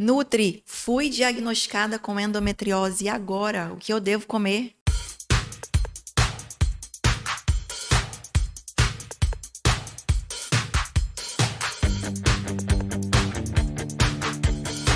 Nutri, fui diagnosticada com endometriose e agora o que eu devo comer?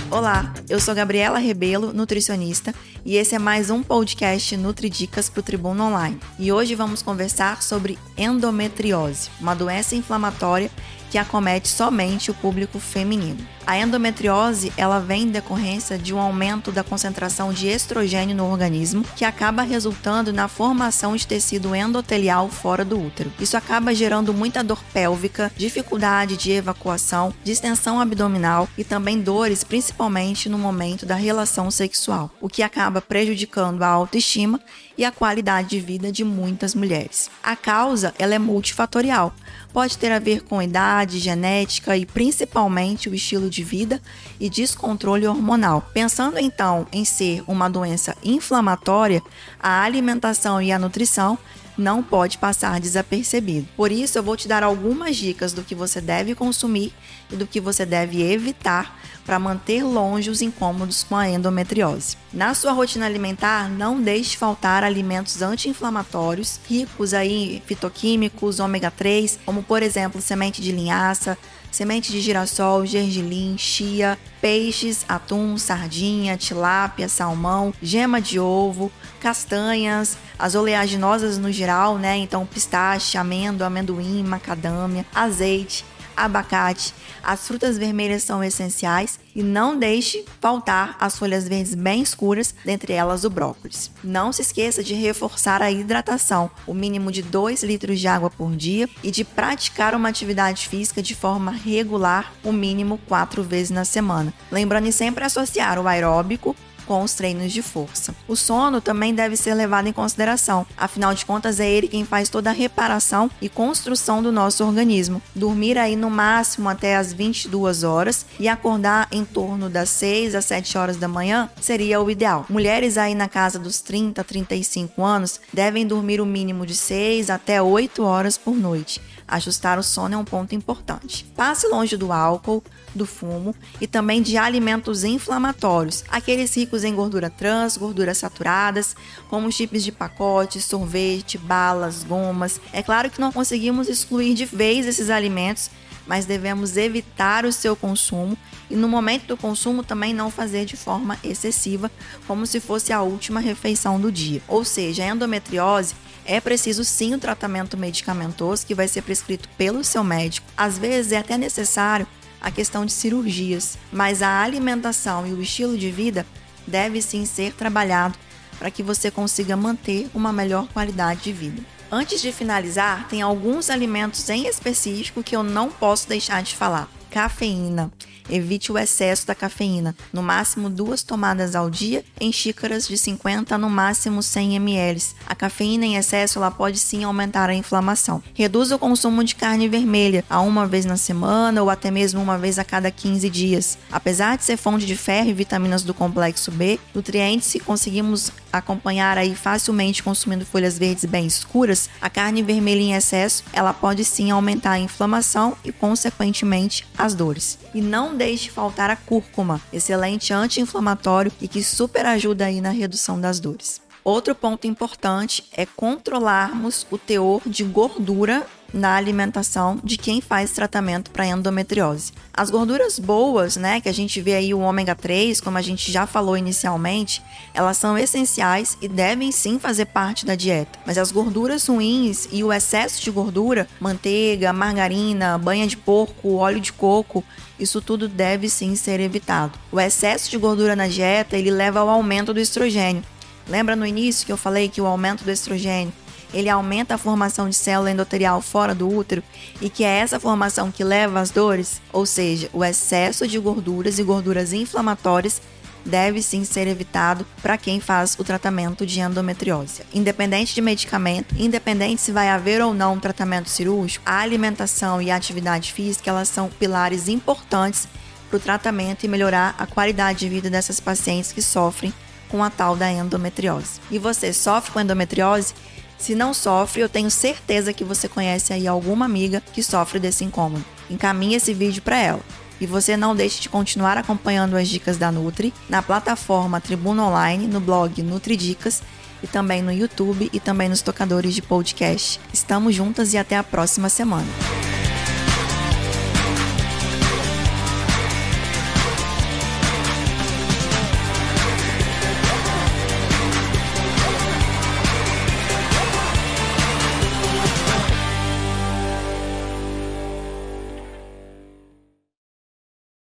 Olá, eu sou Gabriela Rebelo, nutricionista, e esse é mais um podcast Nutri Dicas para o Tribuno Online. E hoje vamos conversar sobre endometriose, uma doença inflamatória que acomete somente o público feminino. A endometriose, ela vem em decorrência de um aumento da concentração de estrogênio no organismo, que acaba resultando na formação de tecido endotelial fora do útero. Isso acaba gerando muita dor pélvica, dificuldade de evacuação, distensão abdominal e também dores, principalmente no momento da relação sexual, o que acaba prejudicando a autoestima e a qualidade de vida de muitas mulheres. A causa, ela é multifatorial. Pode ter a ver com idade, genética e principalmente o estilo de vida e descontrole hormonal. Pensando então em ser uma doença inflamatória, a alimentação e a nutrição não pode passar desapercebido. Por isso, eu vou te dar algumas dicas do que você deve consumir e do que você deve evitar para manter longe os incômodos com a endometriose. Na sua rotina alimentar, não deixe faltar alimentos anti-inflamatórios ricos aí fitoquímicos, ômega 3, como por exemplo, semente de linhaça, semente de girassol, gergelim, chia, peixes, atum, sardinha, tilápia, salmão, gema de ovo, castanhas, as oleaginosas no geral, né? Então pistache, amêndoa, amendoim, macadâmia, azeite, abacate. As frutas vermelhas são essenciais e não deixe faltar as folhas verdes bem escuras, dentre elas o brócolis. Não se esqueça de reforçar a hidratação, o mínimo de 2 litros de água por dia e de praticar uma atividade física de forma regular, o mínimo 4 vezes na semana. Lembrando sempre associar o aeróbico com os treinos de força. O sono também deve ser levado em consideração, afinal de contas é ele quem faz toda a reparação e construção do nosso organismo. Dormir aí no máximo até as 22 horas e acordar em torno das 6 às 7 horas da manhã seria o ideal. Mulheres aí na casa dos 30, 35 anos devem dormir o mínimo de 6 até 8 horas por noite. Ajustar o sono é um ponto importante. Passe longe do álcool, do fumo e também de alimentos inflamatórios, aqueles ricos em gordura trans, gorduras saturadas, como chips de pacote, sorvete, balas, gomas. É claro que não conseguimos excluir de vez esses alimentos, mas devemos evitar o seu consumo e no momento do consumo também não fazer de forma excessiva, como se fosse a última refeição do dia. Ou seja, a endometriose é preciso sim o tratamento medicamentoso que vai ser prescrito pelo seu médico. Às vezes é até necessário a questão de cirurgias, mas a alimentação e o estilo de vida deve sim ser trabalhado para que você consiga manter uma melhor qualidade de vida. Antes de finalizar, tem alguns alimentos em específico que eu não posso deixar de falar. Cafeína. Evite o excesso da cafeína, no máximo duas tomadas ao dia em xícaras de 50 no máximo 100 ml. A cafeína em excesso ela pode sim aumentar a inflamação. Reduza o consumo de carne vermelha a uma vez na semana ou até mesmo uma vez a cada 15 dias. Apesar de ser fonte de ferro e vitaminas do complexo B, nutrientes que conseguimos acompanhar aí facilmente consumindo folhas verdes bem escuras, a carne vermelha em excesso, ela pode sim aumentar a inflamação e consequentemente as dores. E não deixe faltar a cúrcuma, excelente anti-inflamatório e que super ajuda aí na redução das dores. Outro ponto importante é controlarmos o teor de gordura na alimentação de quem faz tratamento para endometriose. As gorduras boas, né, que a gente vê aí o ômega 3, como a gente já falou inicialmente, elas são essenciais e devem sim fazer parte da dieta. Mas as gorduras ruins e o excesso de gordura, manteiga, margarina, banha de porco, óleo de coco, isso tudo deve sim ser evitado. O excesso de gordura na dieta, ele leva ao aumento do estrogênio. Lembra no início que eu falei que o aumento do estrogênio ele aumenta a formação de célula endotelial fora do útero e que é essa formação que leva às dores, ou seja, o excesso de gorduras e gorduras inflamatórias deve sim ser evitado para quem faz o tratamento de endometriose. Independente de medicamento, independente se vai haver ou não um tratamento cirúrgico, a alimentação e a atividade física elas são pilares importantes para o tratamento e melhorar a qualidade de vida dessas pacientes que sofrem com a tal da endometriose. E você sofre com endometriose? Se não sofre, eu tenho certeza que você conhece aí alguma amiga que sofre desse incômodo. Encaminhe esse vídeo para ela. E você não deixe de continuar acompanhando as dicas da Nutri na plataforma Tribuna Online, no blog NutriDicas e também no YouTube e também nos tocadores de podcast. Estamos juntas e até a próxima semana.